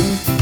Una bomba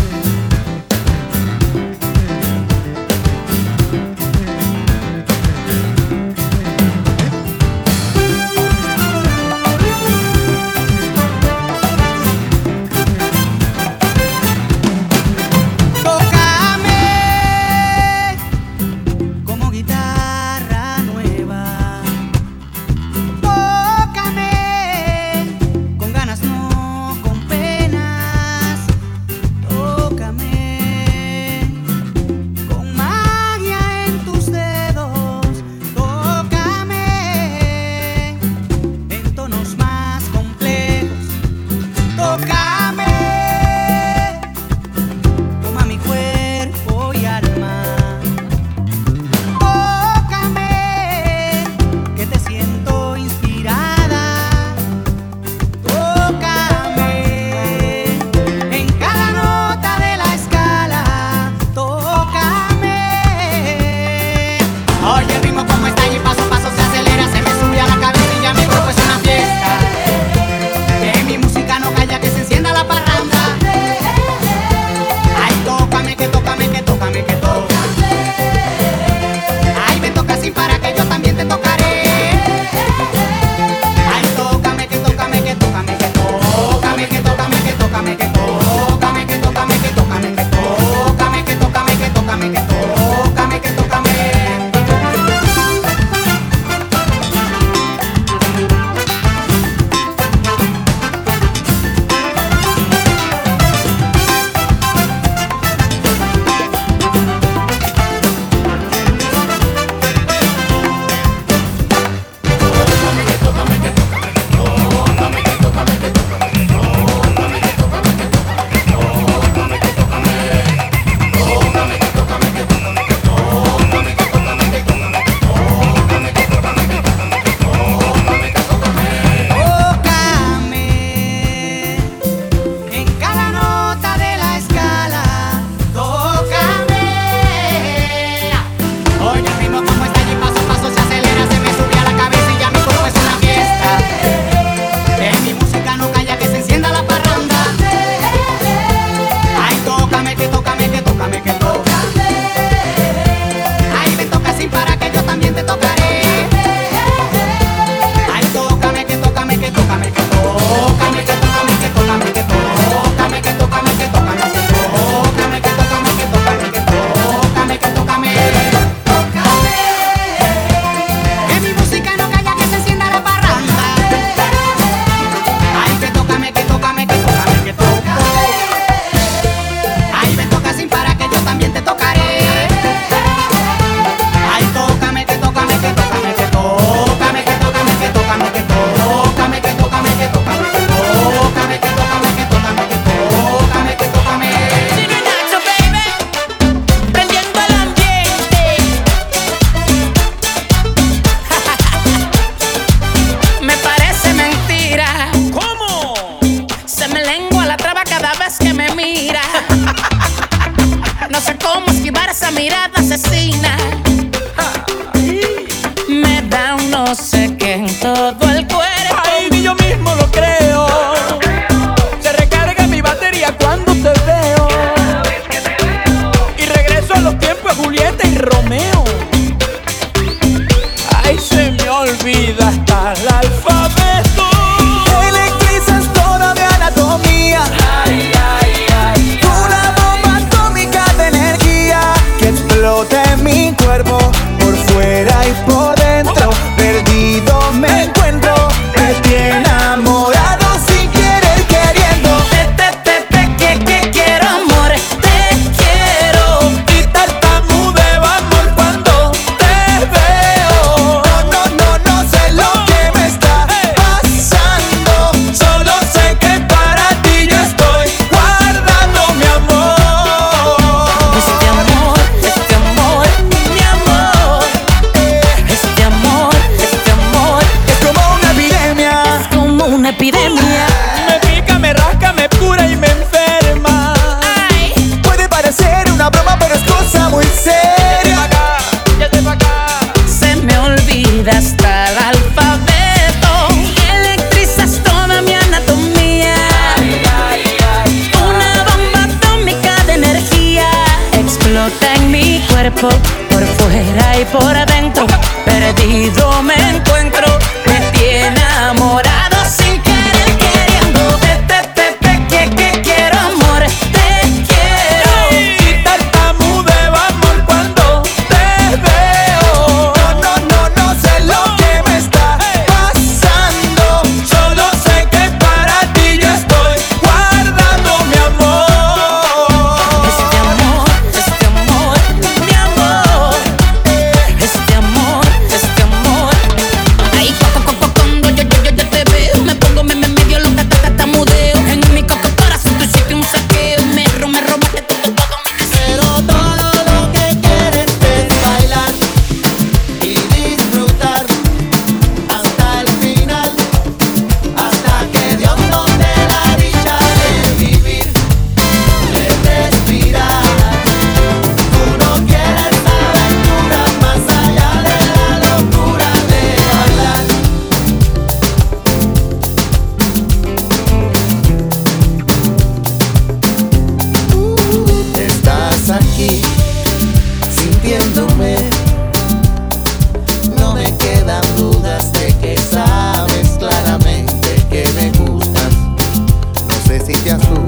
No sé si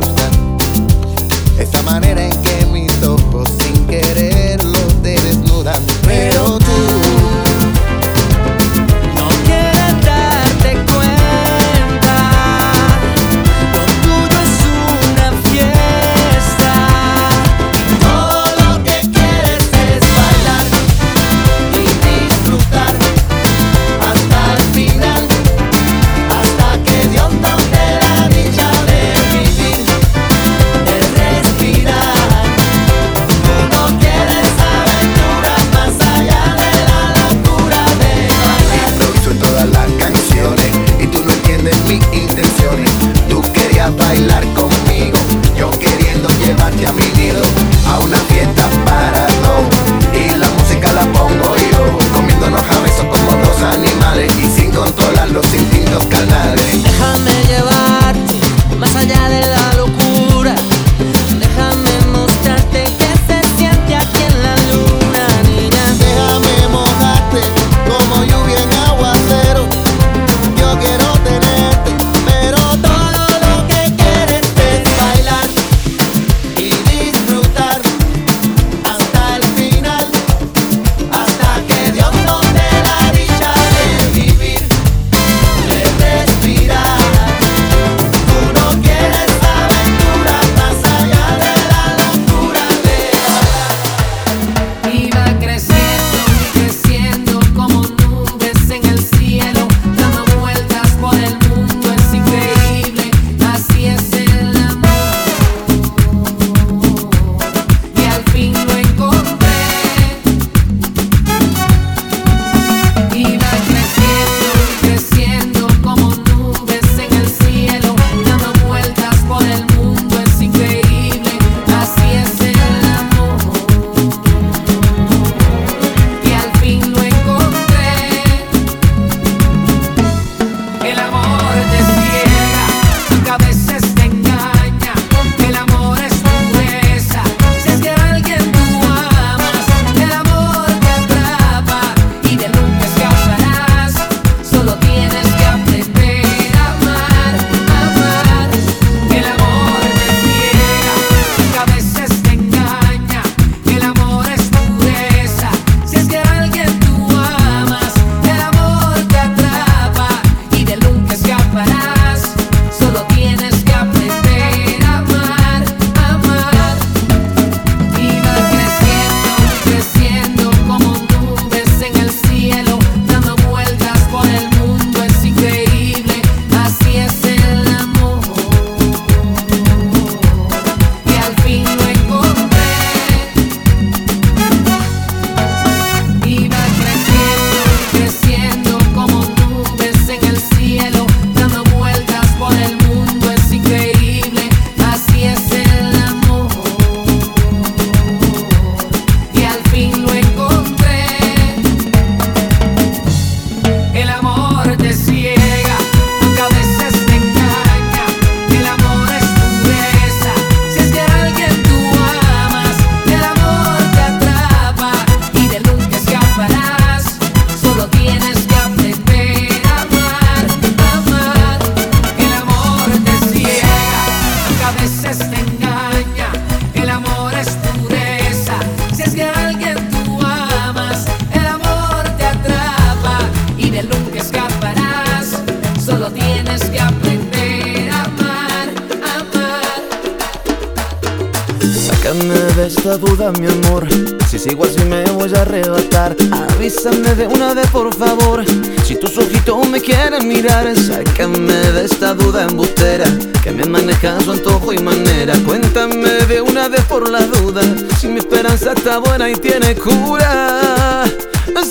por favor. Si tus ojitos me quieren mirar, sácame de esta duda embustera. Que me maneja su antojo y manera. Cuéntame de una vez por la duda. Si mi esperanza está buena y tiene cura.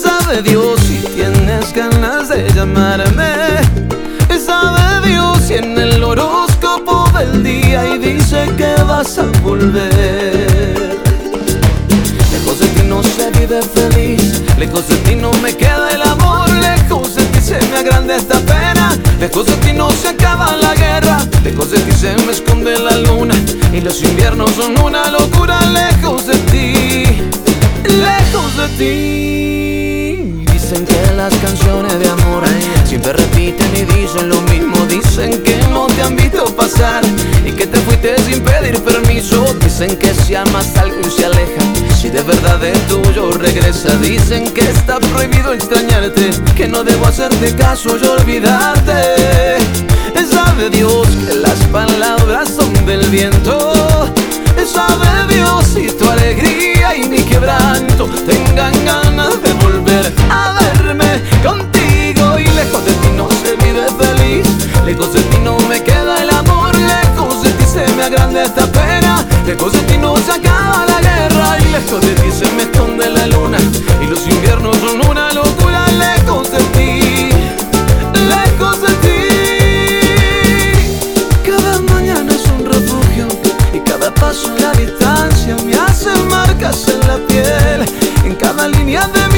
Sabe Dios si tienes ganas de llamarme. Sabe Dios si en el horóscopo del día y dice que vas a volver. Lejos de ti no se vive feliz, lejos de ti no me queda el amor, lejos de ti se me agranda esta pena, lejos de ti no se acaba la guerra, lejos de ti se me esconde la luna y los inviernos son una locura, lejos de ti, lejos de ti. Que las canciones de amor siempre repiten y dicen lo mismo. Dicen que no te han visto pasar y que te fuiste sin pedir permiso. Dicen que si amas algo y se aleja, si de verdad es tuyo regresa. Dicen que está prohibido extrañarte, que no debo hacerte caso y olvidarte. Sabe Dios que las palabras son del viento. Sabe Dios si tu alegría y mi quebranto tengan ganas de volver a verme contigo y lejos de ti no se vive feliz. Lejos de ti no me queda el amor, lejos de ti se me agranda esta pena. Lejos de ti no se acaba la guerra y lejos de ti se me esconde la luna y los inviernos son una locura. Mi mano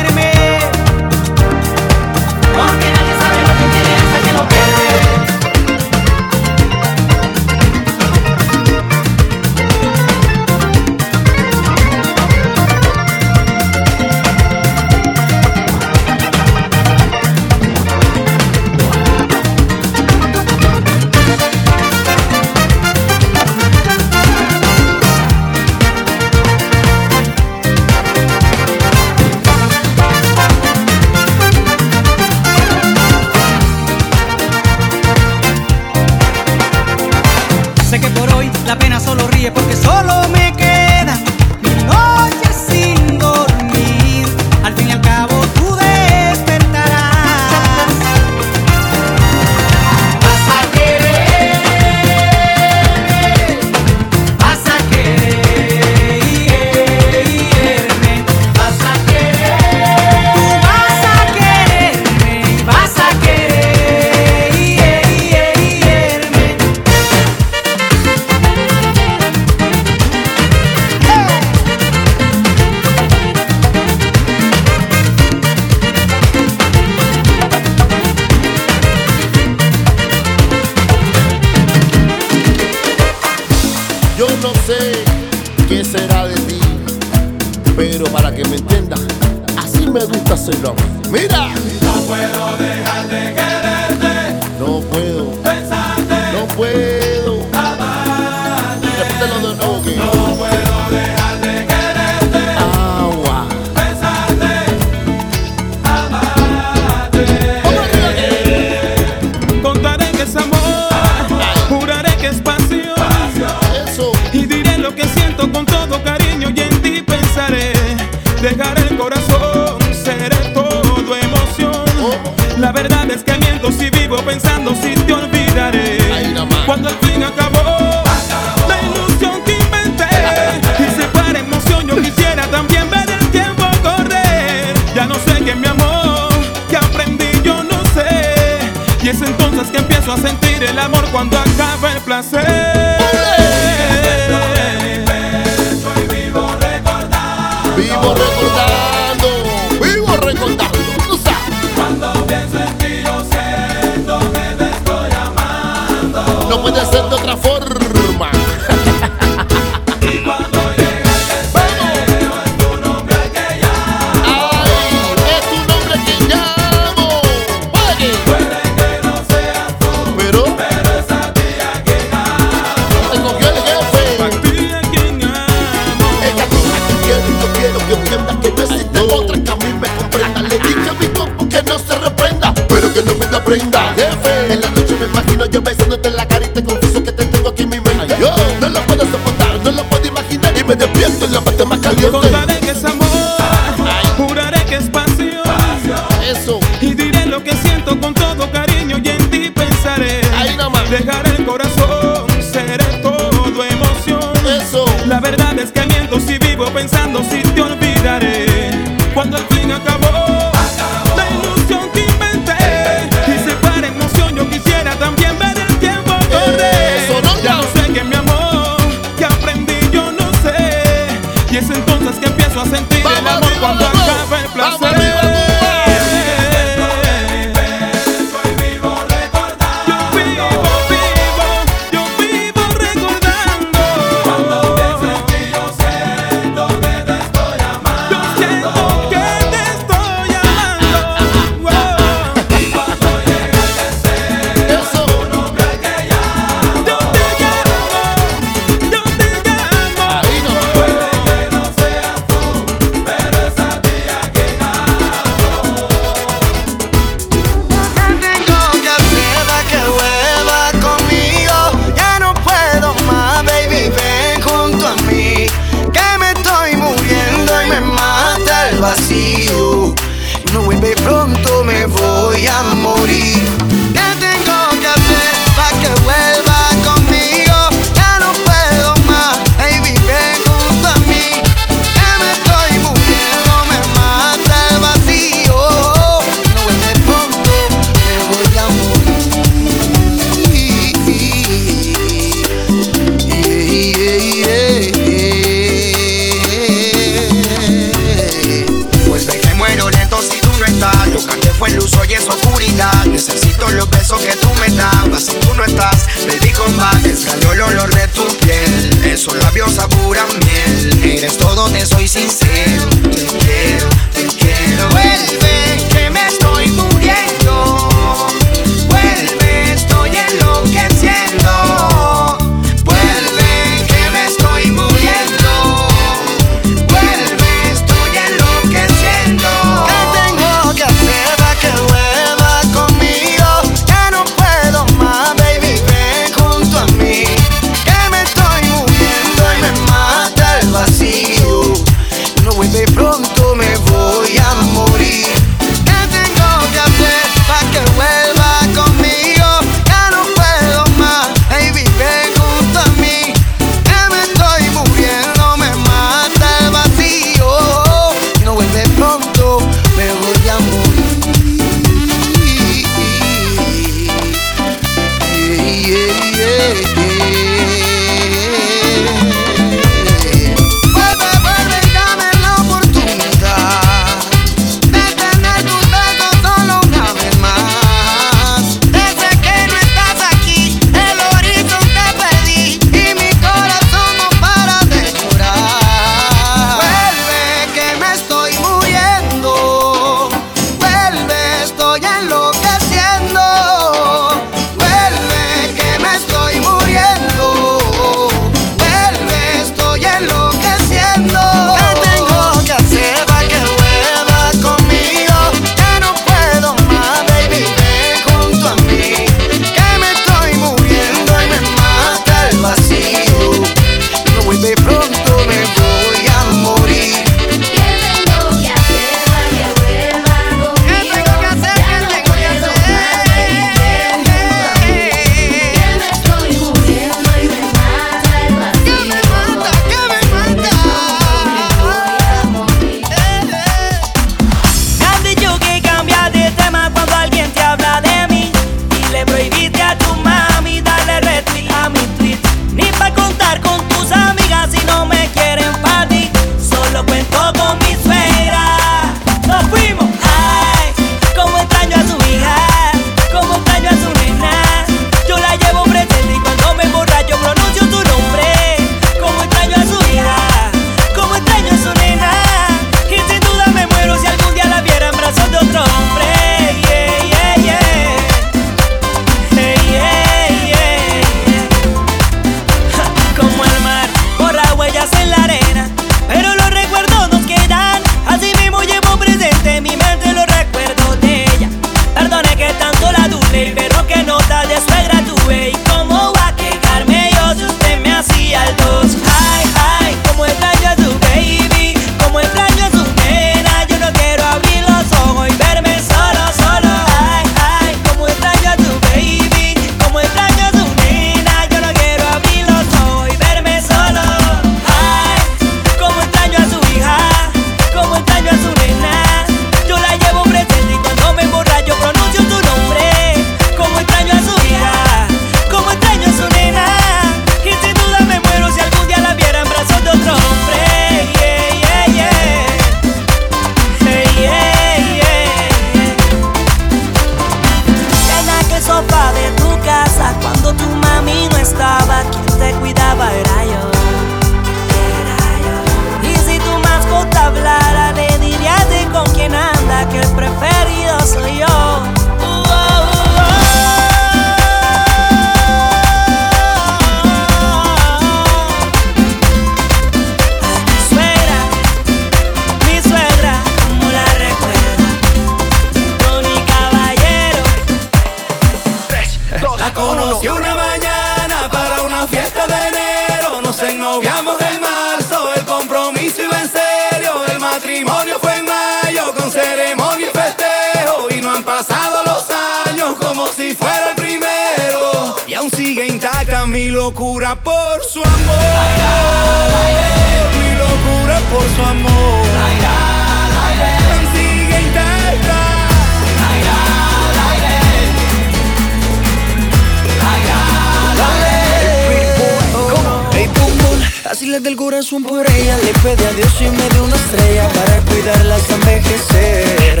le del corazón por ella Le pedí a Dios y me dio una estrella Para cuidarla hasta envejecer.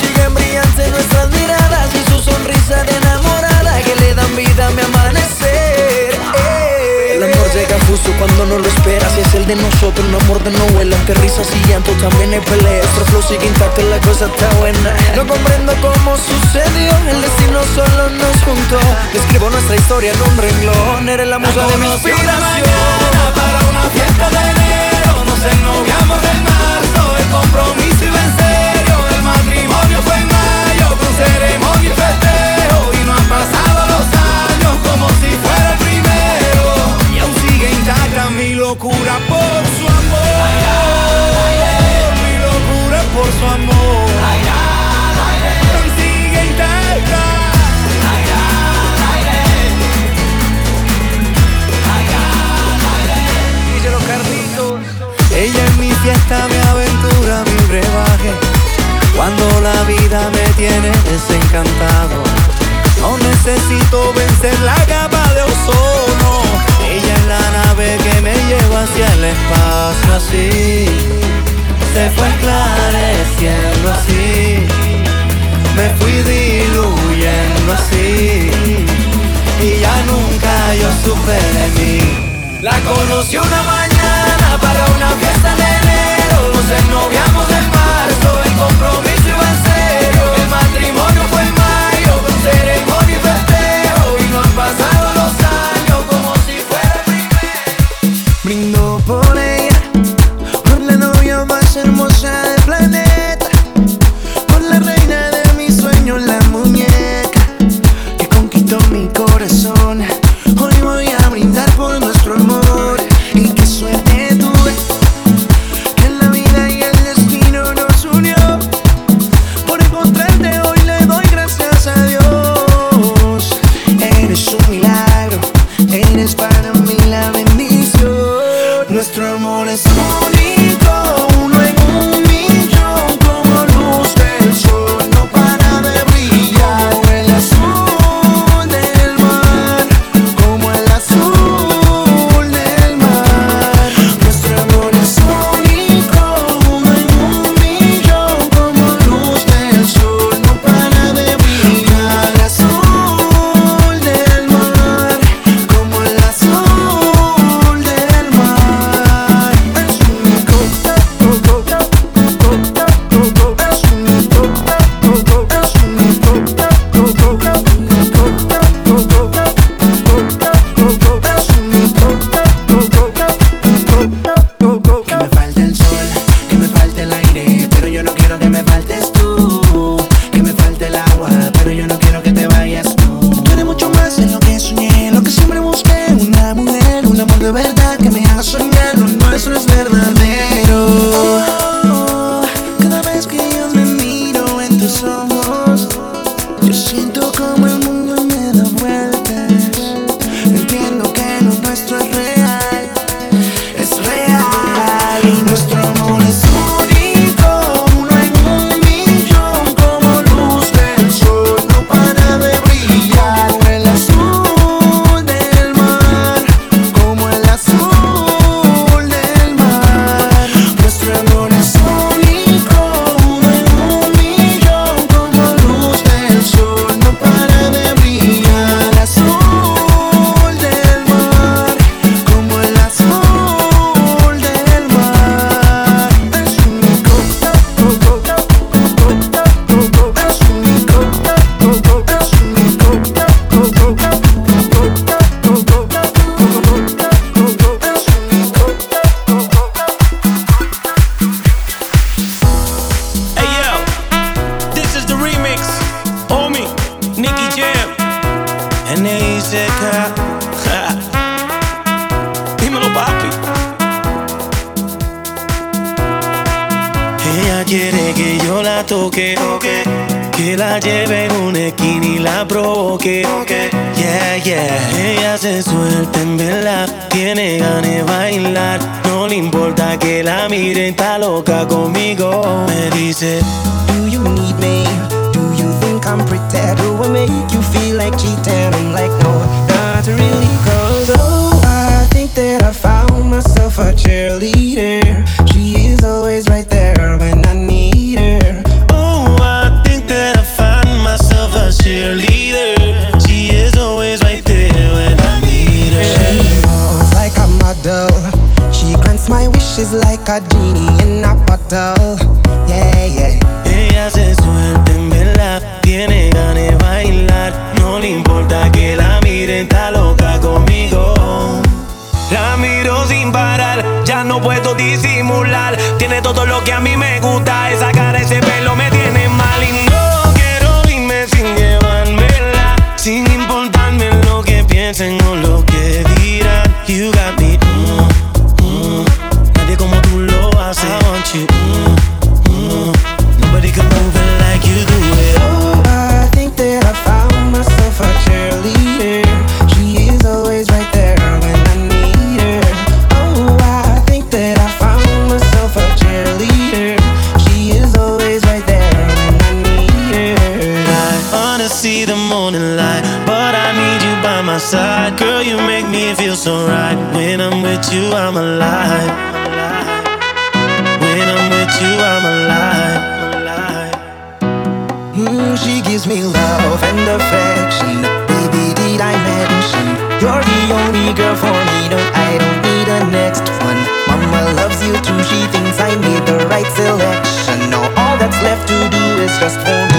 Siguen brillantes nuestras miradas Y su sonrisa de enamorada Que le dan vida a mi amanecer justo cuando no lo esperas. Es el de nosotros, un amor de novela Que risas y llanto también hay peleas Nuestro flow sigue intacto, la cosa está buena. No comprendo cómo sucedió El destino solo nos juntó. Escribo nuestra historia en un renglón. Eres la musa de mi inspiración. mañana para una fiesta de enero Nos ennoviamos en marzo. El compromiso iba en serio El matrimonio fue en mayo Con ceremonia y festejo. Y no han pasado los años Como si mi locura por su amor. Mi locura por su amor. Sigue intacta Ella en mi fiesta, mi aventura, mi brebaje. Cuando la vida me tiene desencantado, no necesito vencer la capa de ozono. Que me lleva hacia el espacio así. Se fue esclareciendo así. Me fui diluyendo así. Y ya nunca yo supe de mí. La conocí una mañana para una fiesta de enero Nos ennoviamos en marzo, el compromiso gives me love and affection. Baby, did I mention you're the only girl for me? No, I don't need a next one. Mama loves you too. She thinks I made the right selection. Now all that's left to do is just hold.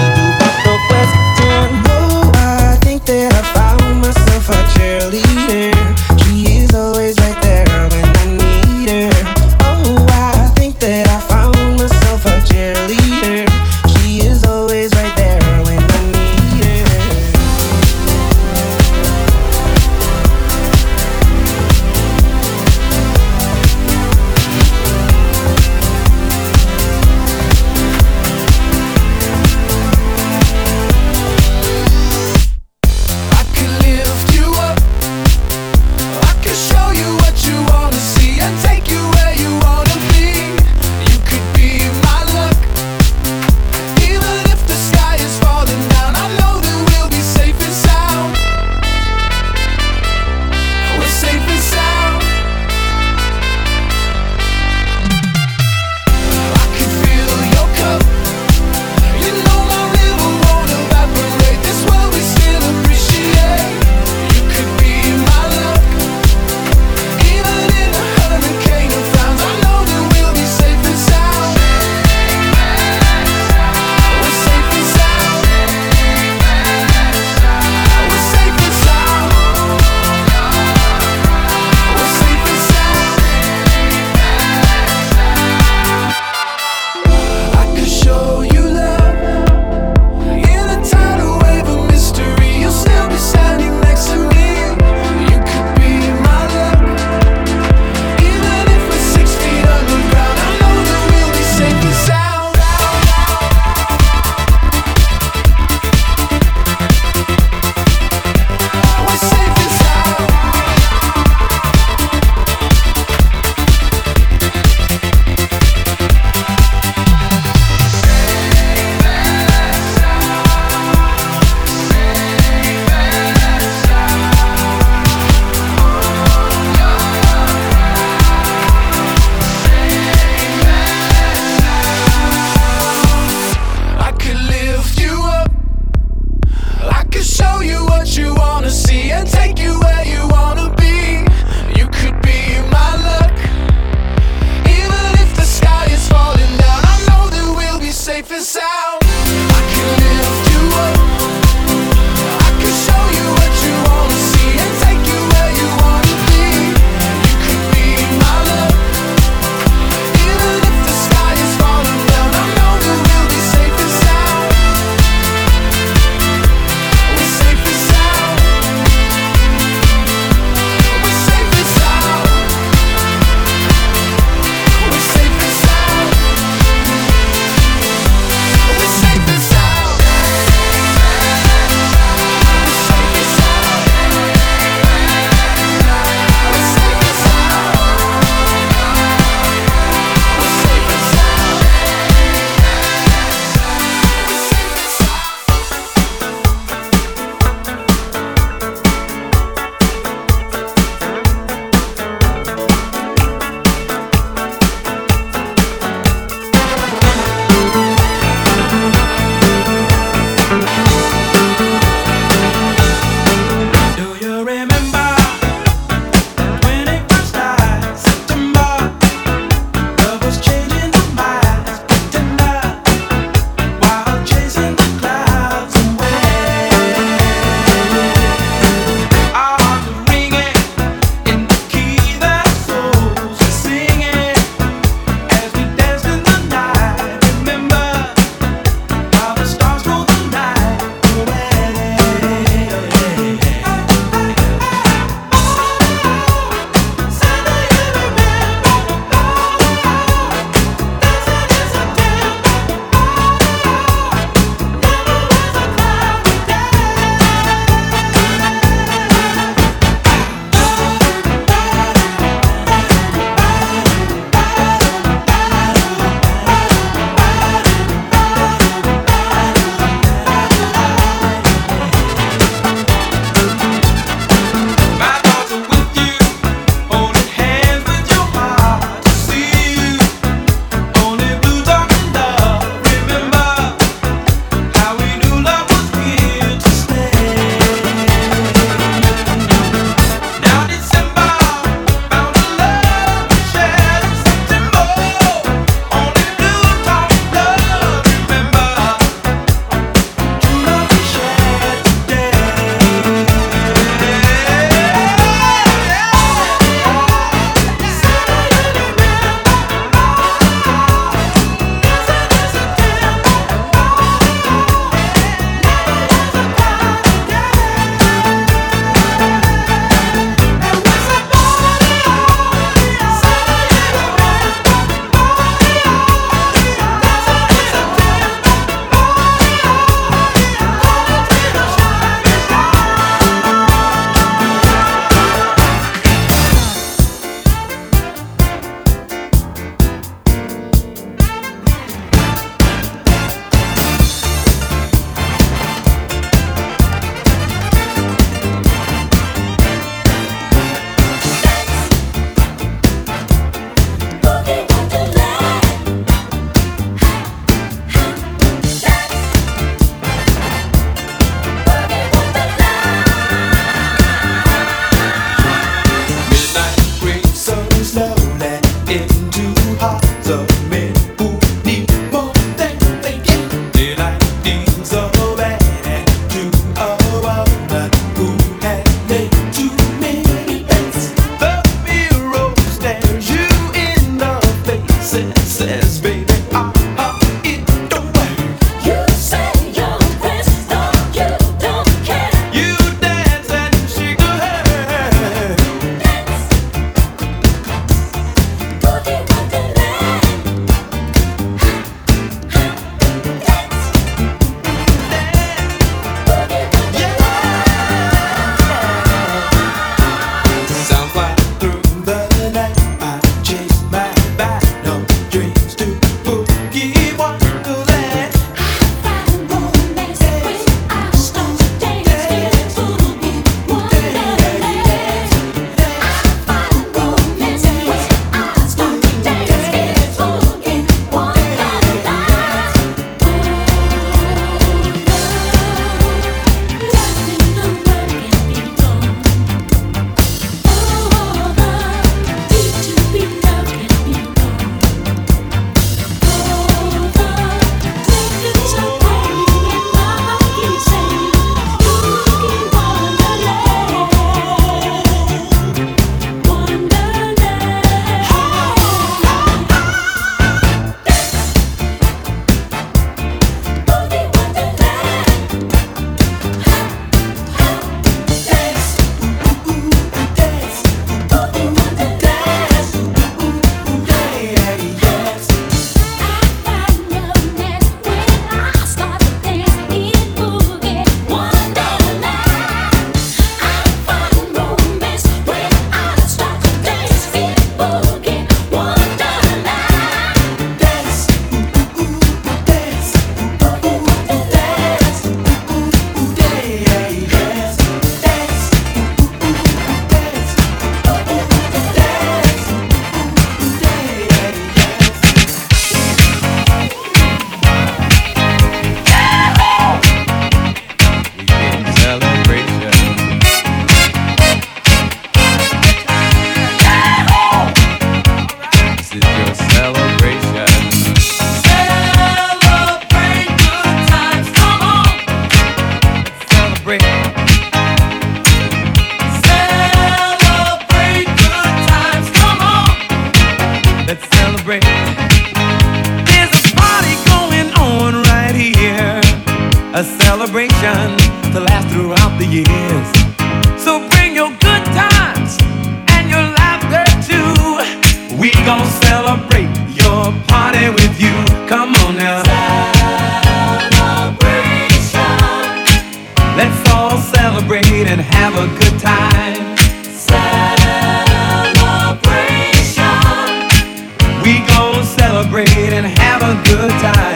Time.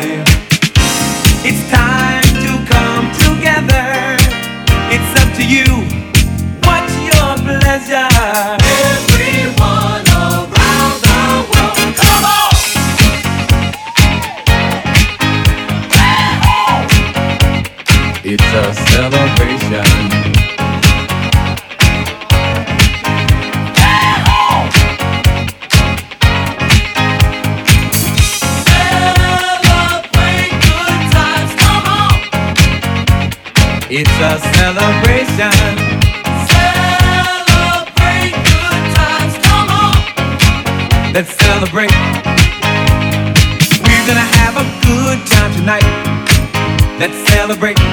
Let's celebrate.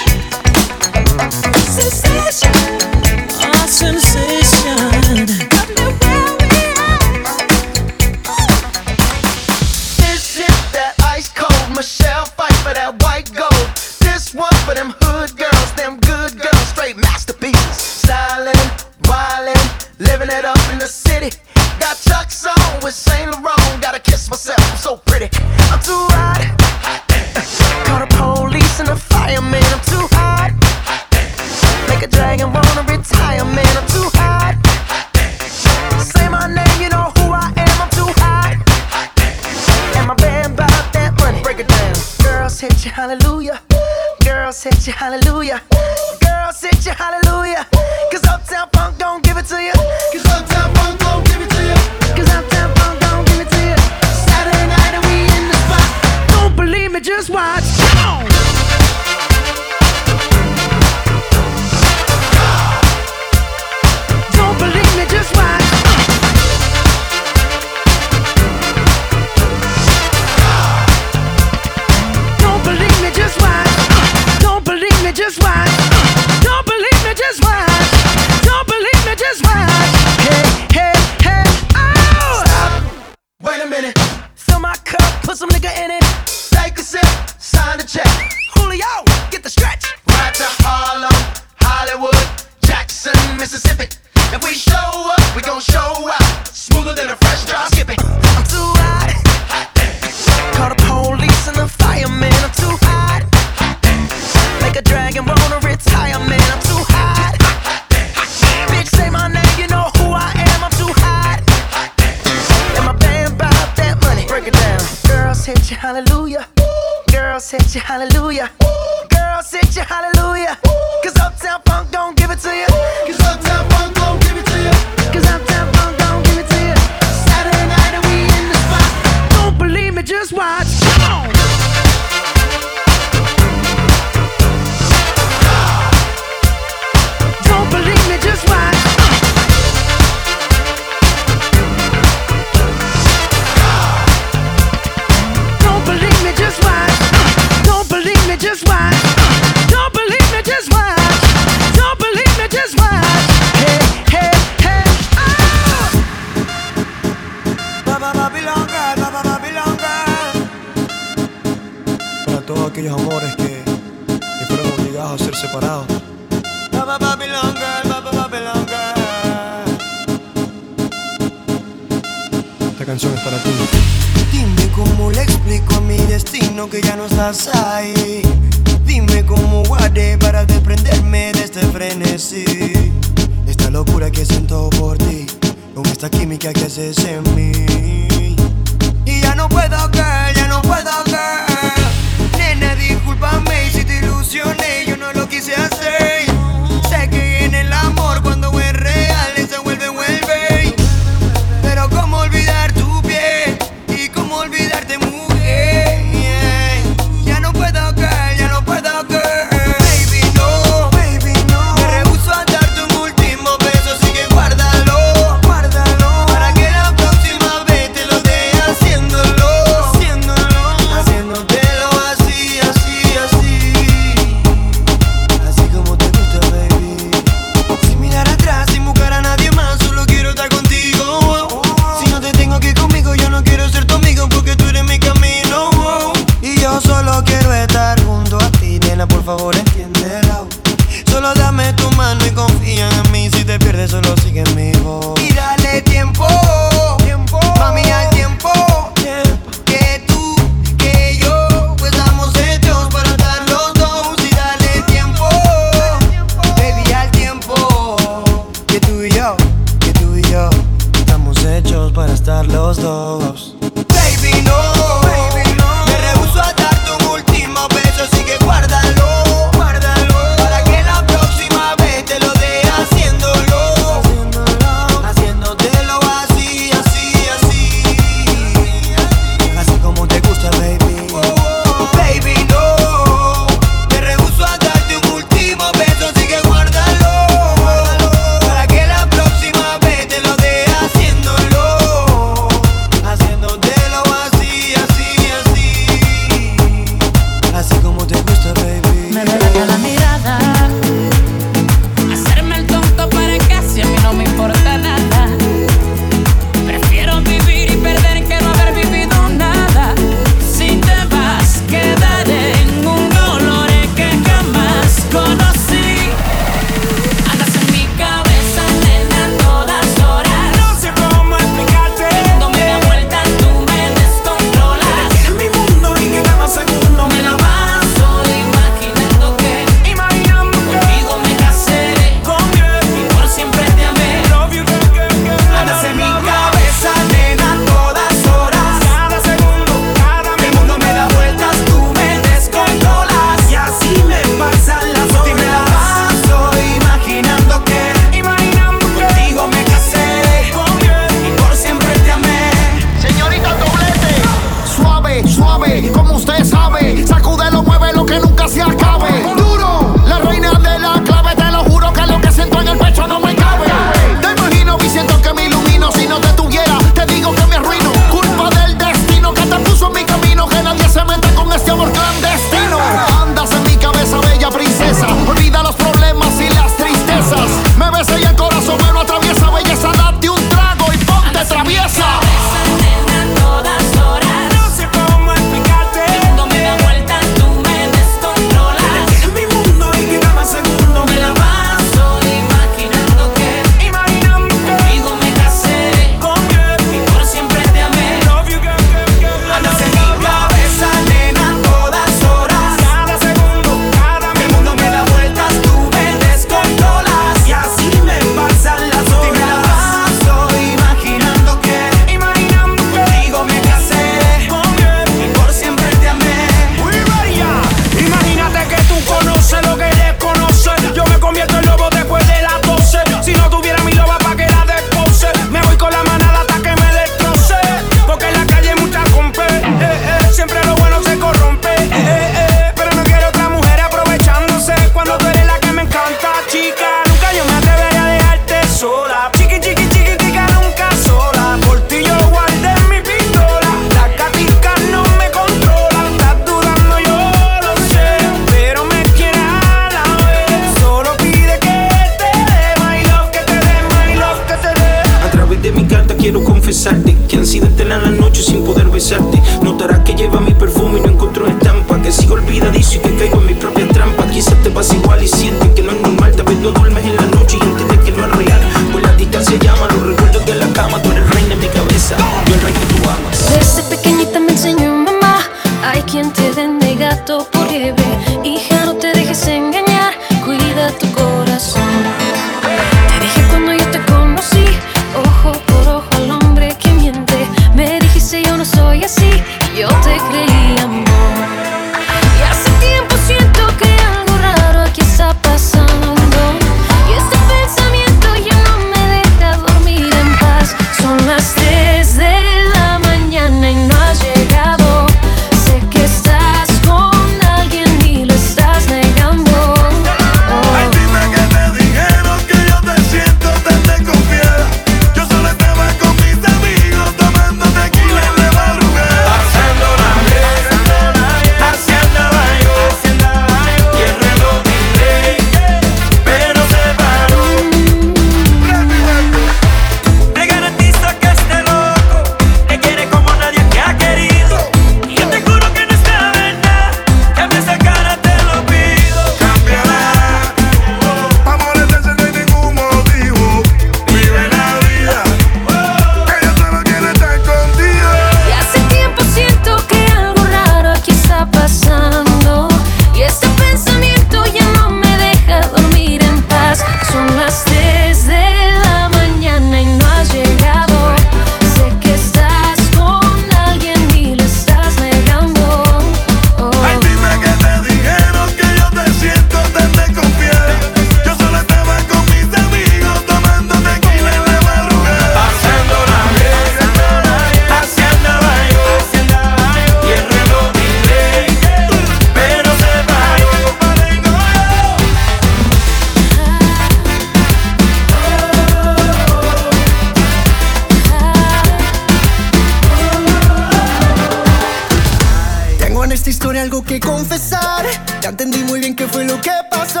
Ya entendí muy bien qué fue lo que pasó.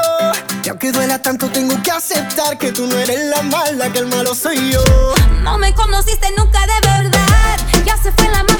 Y aunque duela tanto, tengo que aceptar que tú no eres la mala, que el malo soy yo. No me conociste nunca de verdad. Ya se fue la mala.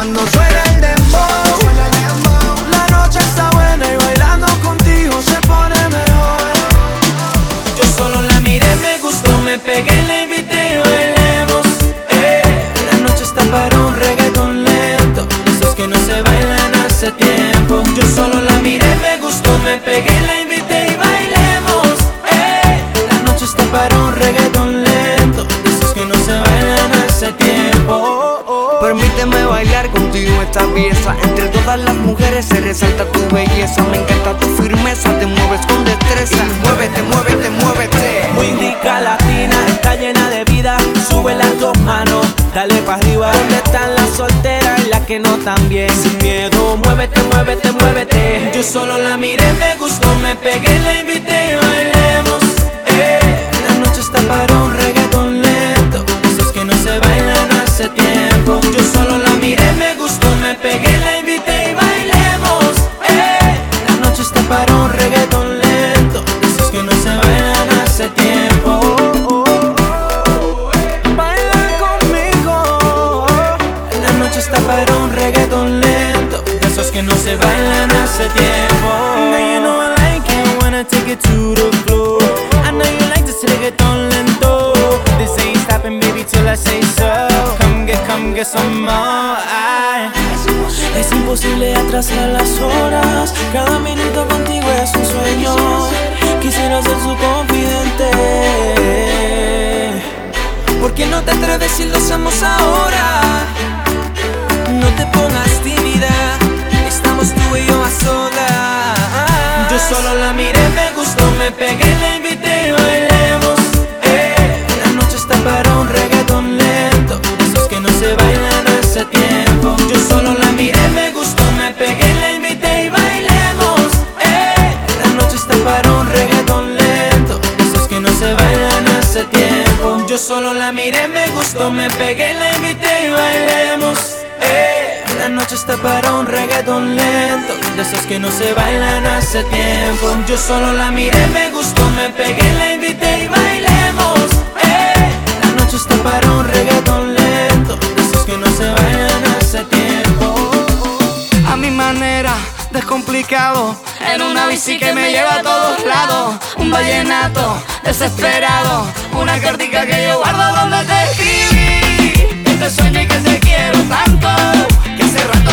Cuando suena el dembow, la noche está buena y bailando contigo se pone mejor. Yo solo la miré, me gustó, me pegué, la invité y bailemos. Eh, la noche está para un reggaeton lento, esos que no se bailan hace tiempo. Yo solo la miré, me gustó, me pegué. Entre todas las mujeres se resalta tu belleza. Me encanta tu firmeza, te mueves con destreza. Y Muévete, muévete, muévete. Muy rica latina, está llena de vida. Sube las dos manos, dale para arriba. ¿Dónde están las solteras y las que no también? Sin miedo, muévete, muévete, muévete. Yo solo la miré, me gustó, me pegué, la invité y bailemos. Eh. La noche está para un para un reggaeton lento, esos que no se bailan hace tiempo. Baila conmigo. La noche está para un reggaeton lento, esos que no se bailan hace tiempo. Now you know I like it when I take it to the floor. I know you like this reggaeton lento. This ain't stopping, baby, till I say so. Come get, come get some more. I Es imposible atrasar las horas, cada minuto con Quisiera ser su confidente. ¿Por qué no te atreves si lo hacemos ahora? No te pongas tímida, estamos tú y yo a solas. Yo solo la miré, me gustó, me pegué, la invité y bailemos. Eh. La noche está para un reggaetón lento, esos que no se bailan hace tiempo. Yo solo la miré, me Yo solo la miré, me gustó, me pegué, la invité y bailemos. Eh, la noche está para un reggaeton lento, de esos que no se bailan hace tiempo. Yo solo la miré, me gustó, me pegué, la invité y bailemos. Eh, la noche está para un reggaeton lento, de esos que no se bailan hace tiempo. A mi manera, descomplicado, en una bici que me lleva a todos lados. Un vallenato desesperado una cartica que yo guardo donde te escribí. Que te sueño y que te quiero tanto Que hace rato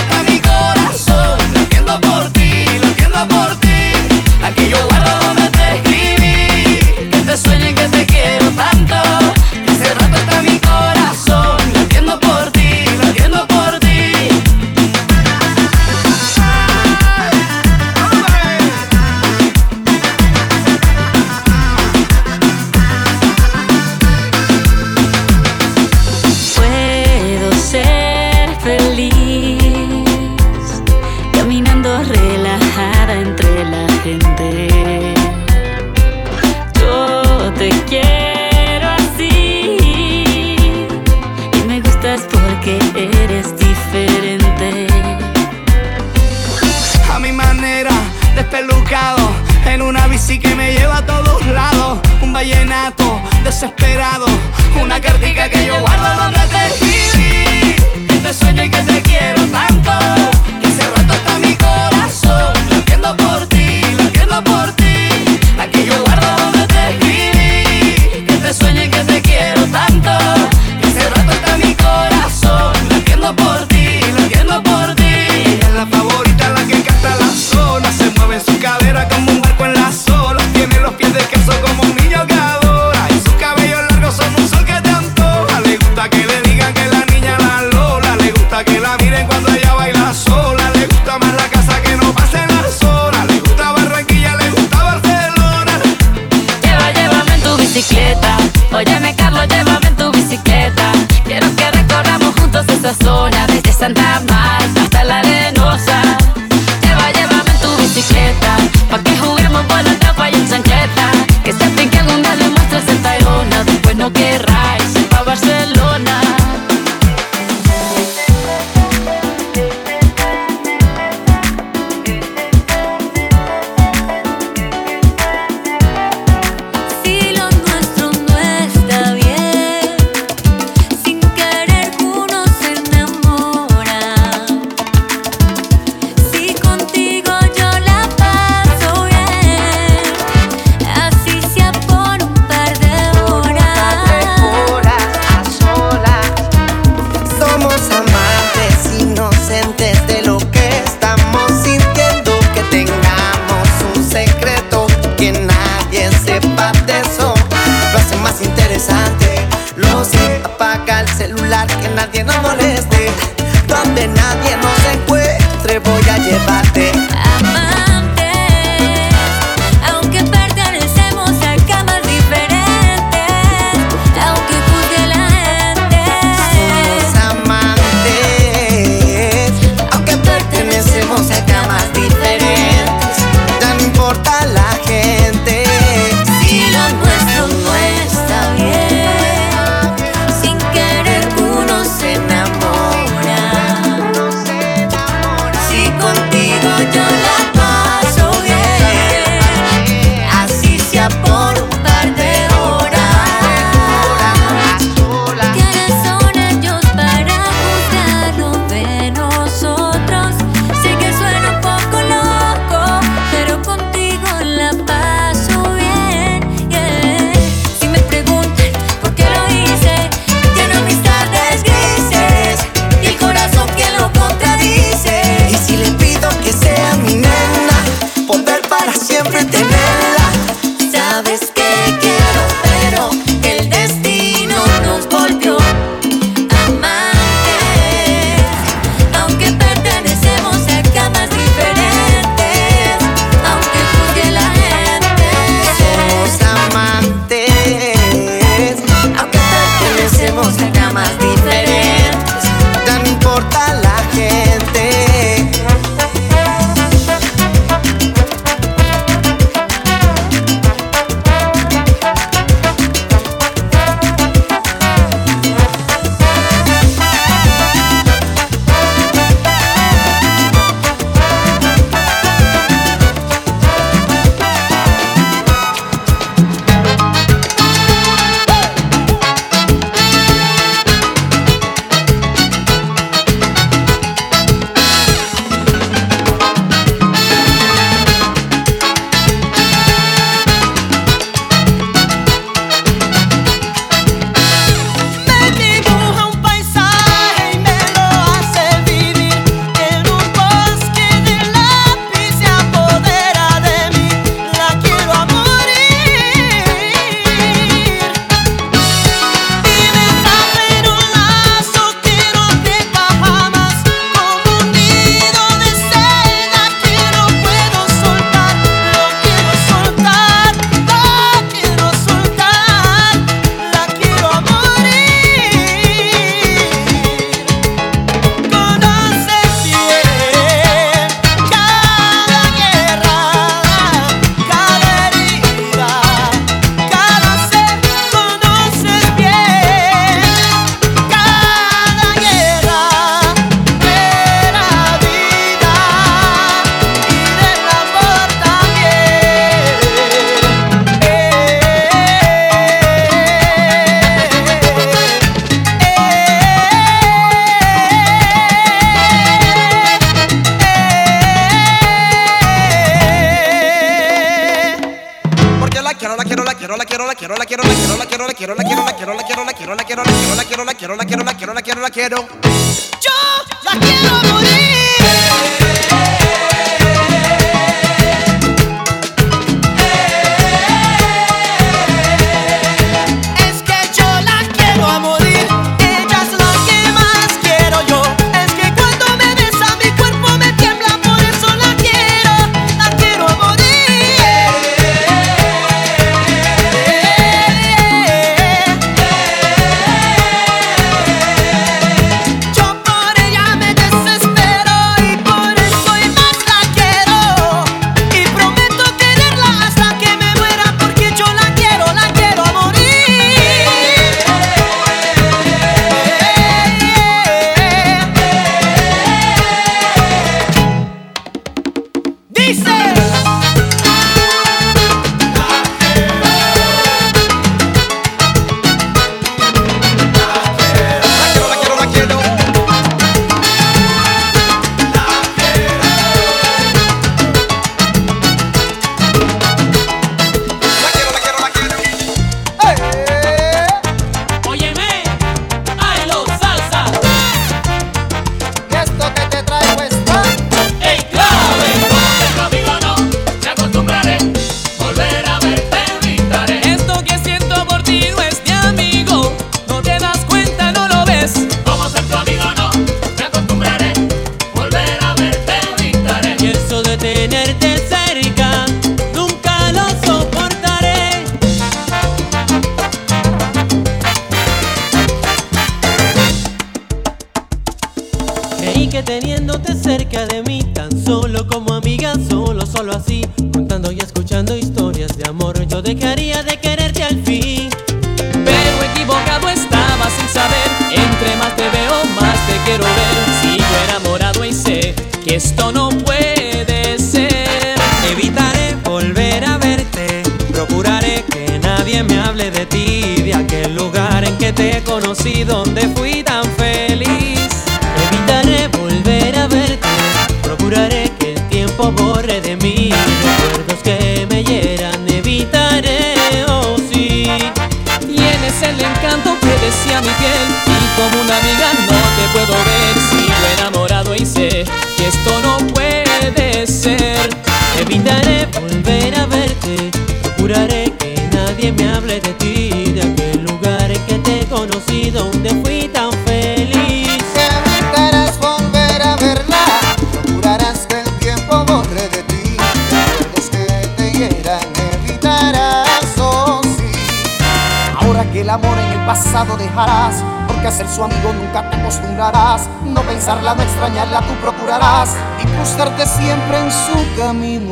camino.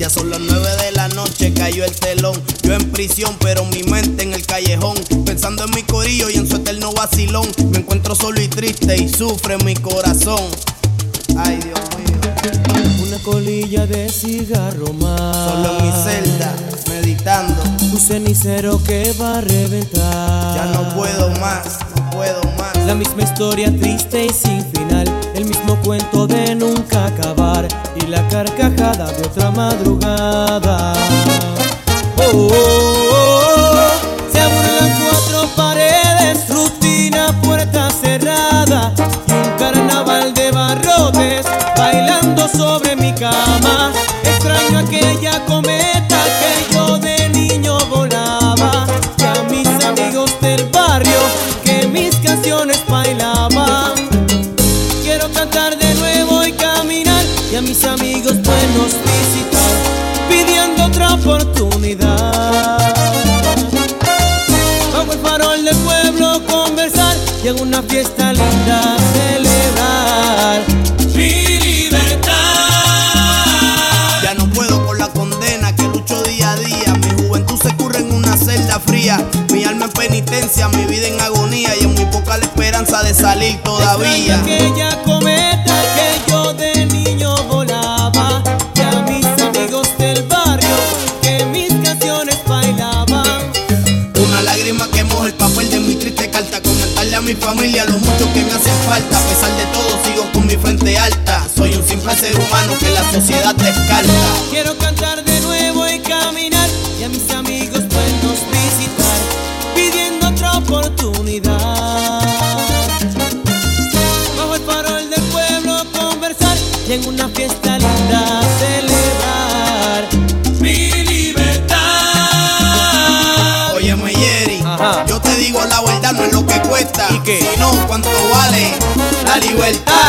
Ya son las nueve de la noche, cayó el telón. Yo en prisión, pero mi mente en el callejón. Pensando en mi corillo y en su eterno vacilón. Me encuentro solo y triste y sufre mi corazón. Ay, Dios mío. Una colilla de cigarro más. Solo en mi celda, meditando. Un cenicero que va a reventar. Ya no puedo más, no puedo más. La misma historia triste y sin final, el mismo cuento de nunca acabar y la carcajada de otra madrugada. Oh, oh, oh, oh Se abren cuatro paredes, rutina, puerta cerrada y un carnaval de barrotes bailando sobre una fiesta linda a celebrar. Mi libertad. Ya no puedo con la condena que lucho día a día. Mi juventud se curre en una celda fría. Mi alma en penitencia, mi vida en agonía y en muy poca la esperanza de salir todavía. familia, lo mucho que me hace falta. A pesar de todo, sigo con mi frente alta. Soy un simple ser humano que la sociedad descarta. Quiero cantar. vuelta.